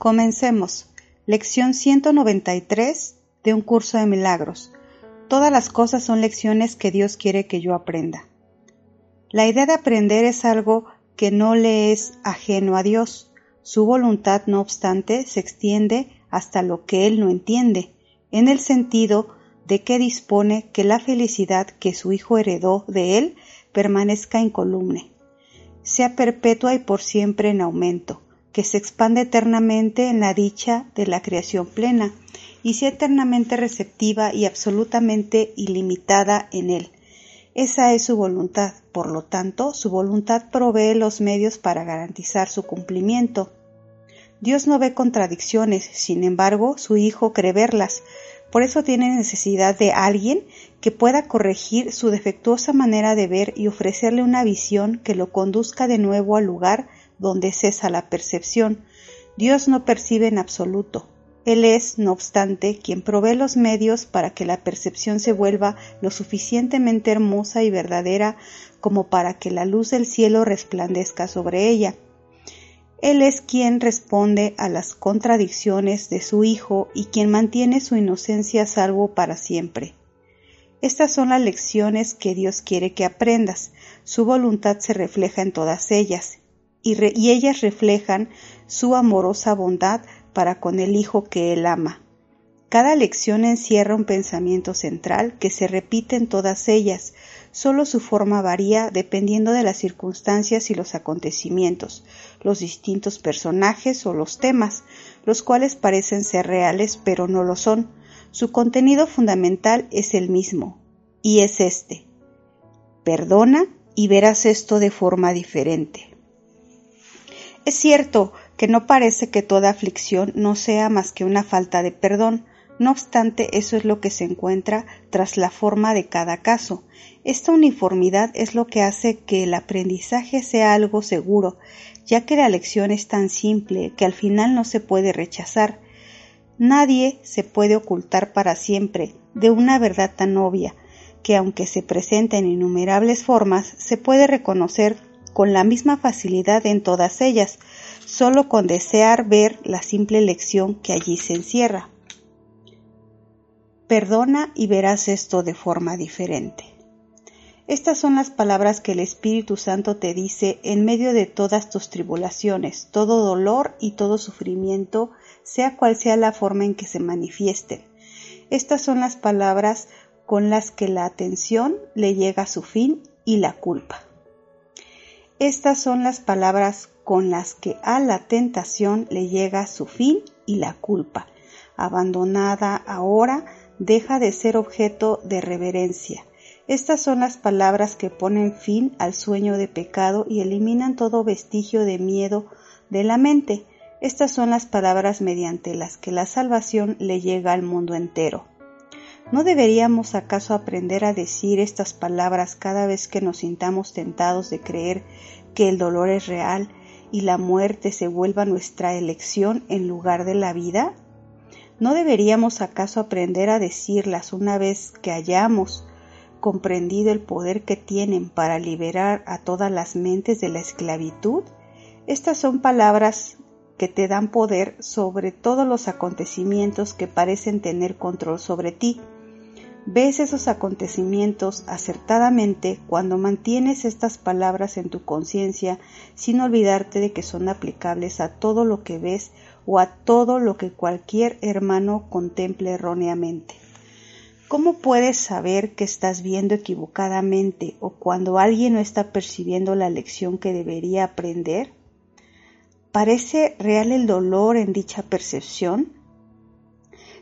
Comencemos. Lección 193 de un curso de milagros. Todas las cosas son lecciones que Dios quiere que yo aprenda. La idea de aprender es algo que no le es ajeno a Dios. Su voluntad, no obstante, se extiende hasta lo que Él no entiende, en el sentido de que dispone que la felicidad que su Hijo heredó de Él permanezca incolumne, sea perpetua y por siempre en aumento, que se expande eternamente en la dicha de la creación plena, y sea eternamente receptiva y absolutamente ilimitada en él. Esa es su voluntad, por lo tanto, su voluntad provee los medios para garantizar su cumplimiento. Dios no ve contradicciones, sin embargo, su Hijo cree verlas, por eso tiene necesidad de alguien que pueda corregir su defectuosa manera de ver y ofrecerle una visión que lo conduzca de nuevo al lugar donde cesa la percepción. Dios no percibe en absoluto. Él es, no obstante, quien provee los medios para que la percepción se vuelva lo suficientemente hermosa y verdadera como para que la luz del cielo resplandezca sobre ella. Él es quien responde a las contradicciones de su Hijo y quien mantiene su inocencia a salvo para siempre. Estas son las lecciones que Dios quiere que aprendas. Su voluntad se refleja en todas ellas, y, ellas reflejan su amorosa bondad para con el Hijo que Él ama. Cada lección encierra un pensamiento central que se repite en todas ellas, solo su forma varía dependiendo de las circunstancias y los acontecimientos, los distintos personajes o los temas, los cuales parecen ser reales pero no lo son. Su contenido fundamental es el mismo, y es este. Perdona y verás esto de forma diferente. Es cierto que no parece que toda aflicción no sea más que una falta de perdón, no obstante eso es lo que se encuentra tras la forma de cada caso. Esta uniformidad es lo que hace que el aprendizaje sea algo seguro, ya que la lección es tan simple que al final no se puede rechazar. Nadie se puede ocultar para siempre de una verdad tan obvia, que aunque se presenta en innumerables formas, se puede reconocer con la misma facilidad en todas ellas, solo con desear ver la simple lección que allí se encierra. Perdona y verás esto de forma diferente. Estas son las palabras que el Espíritu Santo te dice en medio de todas tus tribulaciones, todo dolor y todo sufrimiento, sea cual sea la forma en que se manifiesten. Estas son las palabras con las que la atención le llega a su fin y la culpa. Estas son las palabras con las que a la tentación le llega su fin y la culpa. Abandonada ahora, deja de ser objeto de reverencia. Estas son las palabras que ponen fin al sueño de pecado y eliminan todo vestigio de miedo de la mente. Estas son las palabras mediante las que la salvación le llega al mundo entero. ¿No deberíamos acaso aprender a decir estas palabras cada vez que nos sintamos tentados de creer que el dolor es real y la muerte se vuelva nuestra elección en lugar de la vida? ¿No deberíamos acaso aprender a decirlas una vez que hayamos comprendido el poder que tienen para liberar a todas las mentes de la esclavitud? Estas son palabras que te dan poder sobre todos los acontecimientos que parecen tener control sobre ti Ves esos acontecimientos acertadamente cuando mantienes estas palabras en tu conciencia sin olvidarte de que son aplicables a todo lo que ves o a todo lo que cualquier hermano contemple erróneamente. ¿Cómo puedes saber que estás viendo equivocadamente o cuando alguien no está percibiendo la lección que debería aprender? ¿Parece real el dolor en dicha percepción?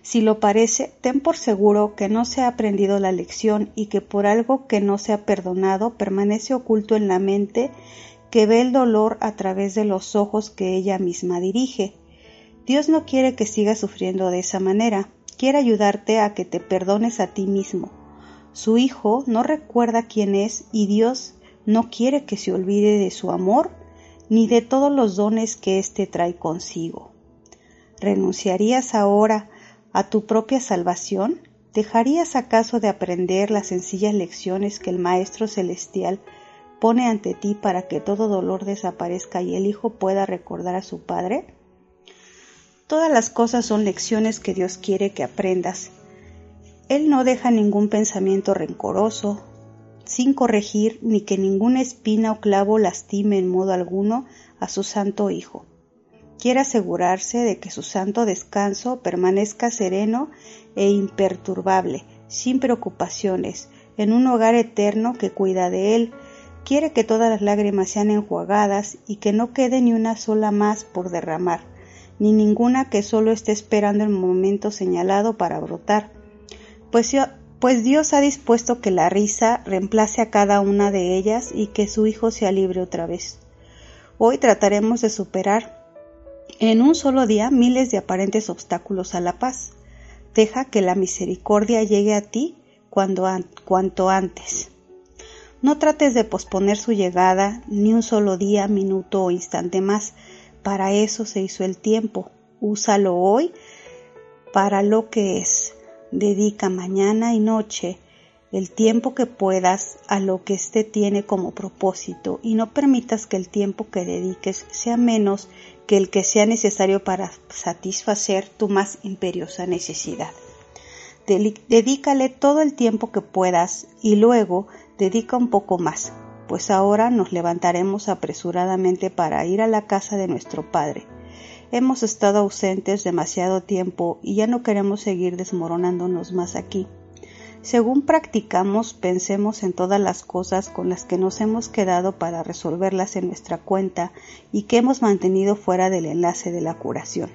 Si lo parece, ten por seguro que no se ha aprendido la lección y que por algo que no se ha perdonado permanece oculto en la mente que ve el dolor a través de los ojos que ella misma dirige. Dios no quiere que sigas sufriendo de esa manera, quiere ayudarte a que te perdones a ti mismo. Su hijo no recuerda quién es y Dios no quiere que se olvide de su amor ni de todos los dones que éste trae consigo. ¿Renunciarías ahora a tu propia salvación? ¿Dejarías acaso de aprender las sencillas lecciones que el Maestro Celestial pone ante ti para que todo dolor desaparezca y el Hijo pueda recordar a su Padre? Todas las cosas son lecciones que Dios quiere que aprendas. Él no deja ningún pensamiento rencoroso, sin corregir ni que ninguna espina o clavo lastime en modo alguno a su santo Hijo quiere asegurarse de que su santo descanso permanezca sereno e imperturbable, sin preocupaciones, en un hogar eterno que cuida de él, quiere que todas las lágrimas sean enjuagadas y que no quede ni una sola más por derramar, ni ninguna que solo esté esperando el momento señalado para brotar. Pues, pues Dios ha dispuesto que la risa reemplace a cada una de ellas y que su Hijo sea libre otra vez. Hoy trataremos de superar en un solo día miles de aparentes obstáculos a la paz. Deja que la misericordia llegue a ti cuando cuanto antes. No trates de posponer su llegada ni un solo día, minuto o instante más. Para eso se hizo el tiempo. Úsalo hoy para lo que es. Dedica mañana y noche el tiempo que puedas a lo que éste tiene como propósito y no permitas que el tiempo que dediques sea menos que el que sea necesario para satisfacer tu más imperiosa necesidad. Dedícale todo el tiempo que puedas y luego dedica un poco más, pues ahora nos levantaremos apresuradamente para ir a la casa de nuestro Padre. Hemos estado ausentes demasiado tiempo y ya no queremos seguir desmoronándonos más aquí. Según practicamos, pensemos en todas las cosas con las que nos hemos quedado para resolverlas en nuestra cuenta y que hemos mantenido fuera del enlace de la curación.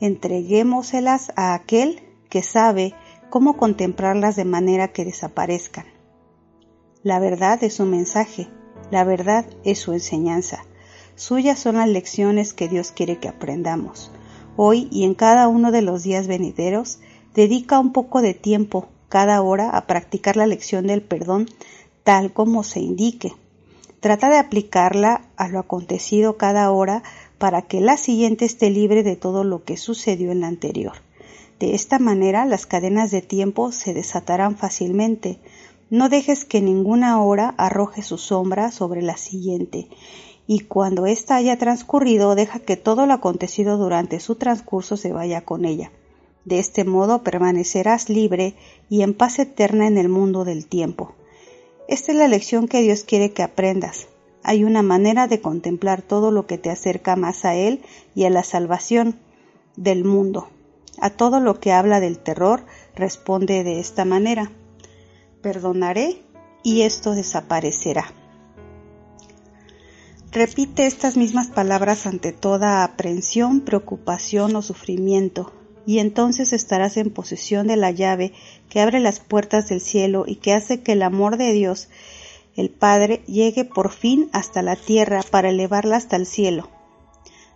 Entreguémoselas a aquel que sabe cómo contemplarlas de manera que desaparezcan. La verdad es su mensaje, la verdad es su enseñanza. Suyas son las lecciones que Dios quiere que aprendamos. Hoy y en cada uno de los días venideros, dedica un poco de tiempo cada hora a practicar la lección del perdón tal como se indique. Trata de aplicarla a lo acontecido cada hora para que la siguiente esté libre de todo lo que sucedió en la anterior. De esta manera las cadenas de tiempo se desatarán fácilmente. No dejes que ninguna hora arroje su sombra sobre la siguiente y cuando ésta haya transcurrido deja que todo lo acontecido durante su transcurso se vaya con ella. De este modo permanecerás libre y en paz eterna en el mundo del tiempo. Esta es la lección que Dios quiere que aprendas. Hay una manera de contemplar todo lo que te acerca más a Él y a la salvación del mundo. A todo lo que habla del terror responde de esta manera. Perdonaré y esto desaparecerá. Repite estas mismas palabras ante toda aprensión, preocupación o sufrimiento y entonces estarás en posesión de la llave que abre las puertas del cielo y que hace que el amor de Dios, el Padre, llegue por fin hasta la tierra para elevarla hasta el cielo.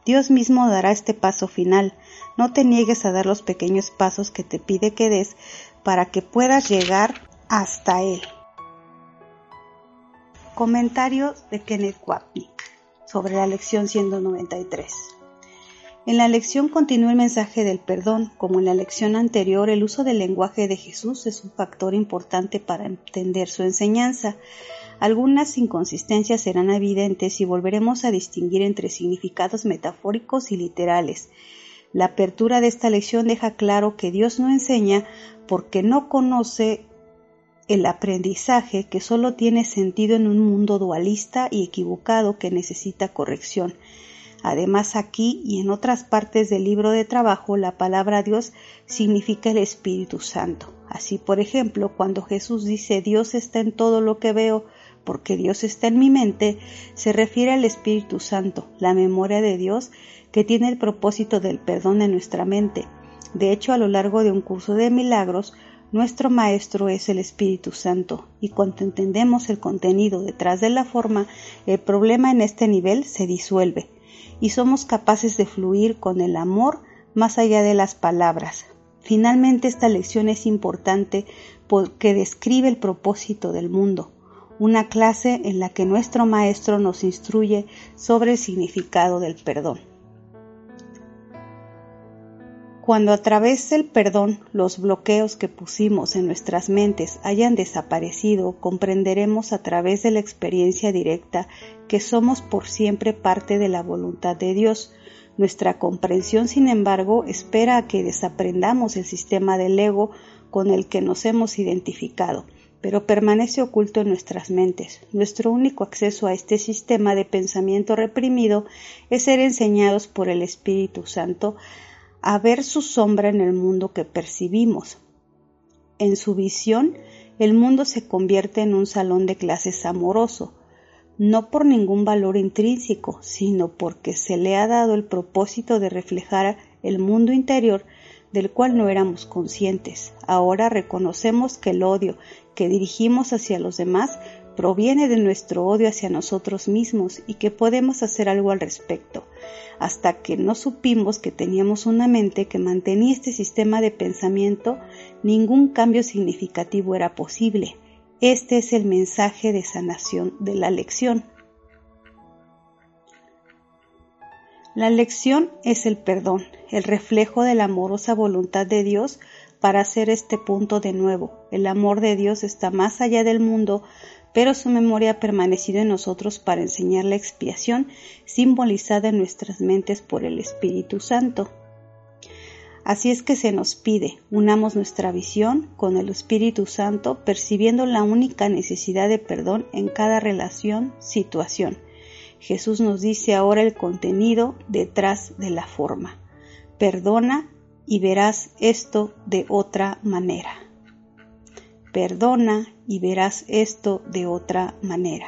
Dios mismo dará este paso final. No te niegues a dar los pequeños pasos que te pide que des para que puedas llegar hasta Él. Comentarios de Kenneth Wapnick sobre la lección 193. En la lección continúa el mensaje del perdón. Como en la lección anterior, el uso del lenguaje de Jesús es un factor importante para entender su enseñanza. Algunas inconsistencias serán evidentes y volveremos a distinguir entre significados metafóricos y literales. La apertura de esta lección deja claro que Dios no enseña porque no conoce el aprendizaje que solo tiene sentido en un mundo dualista y equivocado que necesita corrección. Además, aquí y en otras partes del libro de trabajo, la palabra Dios significa el Espíritu Santo. Así, por ejemplo, cuando Jesús dice Dios está en todo lo que veo, porque Dios está en mi mente, se refiere al Espíritu Santo, la memoria de Dios que tiene el propósito del perdón en nuestra mente. De hecho, a lo largo de un curso de milagros, nuestro Maestro es el Espíritu Santo, y cuando entendemos el contenido detrás de la forma, el problema en este nivel se disuelve, y somos capaces de fluir con el amor más allá de las palabras. Finalmente, esta lección es importante porque describe el propósito del mundo, una clase en la que nuestro Maestro nos instruye sobre el significado del perdón. Cuando a través del perdón los bloqueos que pusimos en nuestras mentes hayan desaparecido, comprenderemos a través de la experiencia directa que somos por siempre parte de la voluntad de Dios. Nuestra comprensión, sin embargo, espera a que desaprendamos el sistema del ego con el que nos hemos identificado, pero permanece oculto en nuestras mentes. Nuestro único acceso a este sistema de pensamiento reprimido es ser enseñados por el Espíritu Santo a ver su sombra en el mundo que percibimos. En su visión, el mundo se convierte en un salón de clases amoroso, no por ningún valor intrínseco, sino porque se le ha dado el propósito de reflejar el mundo interior del cual no éramos conscientes. Ahora reconocemos que el odio que dirigimos hacia los demás proviene de nuestro odio hacia nosotros mismos y que podemos hacer algo al respecto hasta que no supimos que teníamos una mente que mantenía este sistema de pensamiento, ningún cambio significativo era posible. Este es el mensaje de sanación de la lección. La lección es el perdón, el reflejo de la amorosa voluntad de Dios para hacer este punto de nuevo. El amor de Dios está más allá del mundo, pero su memoria ha permanecido en nosotros para enseñar la expiación simbolizada en nuestras mentes por el Espíritu Santo. Así es que se nos pide, unamos nuestra visión con el Espíritu Santo, percibiendo la única necesidad de perdón en cada relación, situación. Jesús nos dice ahora el contenido detrás de la forma. Perdona y verás esto de otra manera. Perdona y verás esto de otra manera.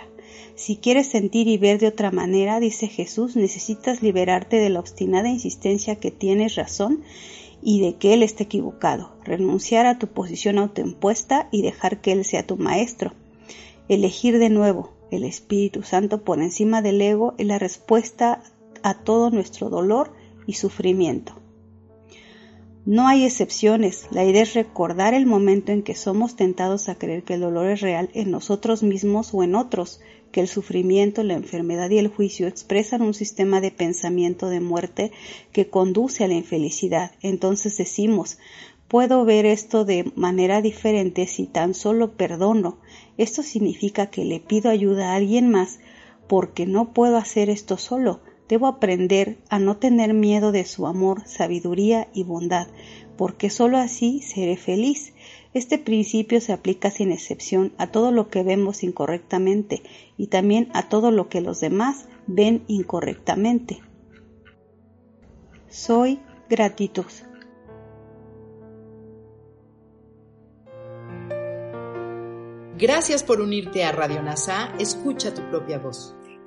Si quieres sentir y ver de otra manera, dice Jesús, necesitas liberarte de la obstinada insistencia que tienes razón y de que Él esté equivocado, renunciar a tu posición autoimpuesta y dejar que Él sea tu maestro. Elegir de nuevo el Espíritu Santo por encima del ego es la respuesta a todo nuestro dolor y sufrimiento. No hay excepciones. La idea es recordar el momento en que somos tentados a creer que el dolor es real en nosotros mismos o en otros, que el sufrimiento, la enfermedad y el juicio expresan un sistema de pensamiento de muerte que conduce a la infelicidad. Entonces decimos, puedo ver esto de manera diferente si tan solo perdono. Esto significa que le pido ayuda a alguien más porque no puedo hacer esto solo. Debo aprender a no tener miedo de su amor, sabiduría y bondad, porque sólo así seré feliz. Este principio se aplica sin excepción a todo lo que vemos incorrectamente y también a todo lo que los demás ven incorrectamente. Soy gratitud. Gracias por unirte a Radio NASA. Escucha tu propia voz.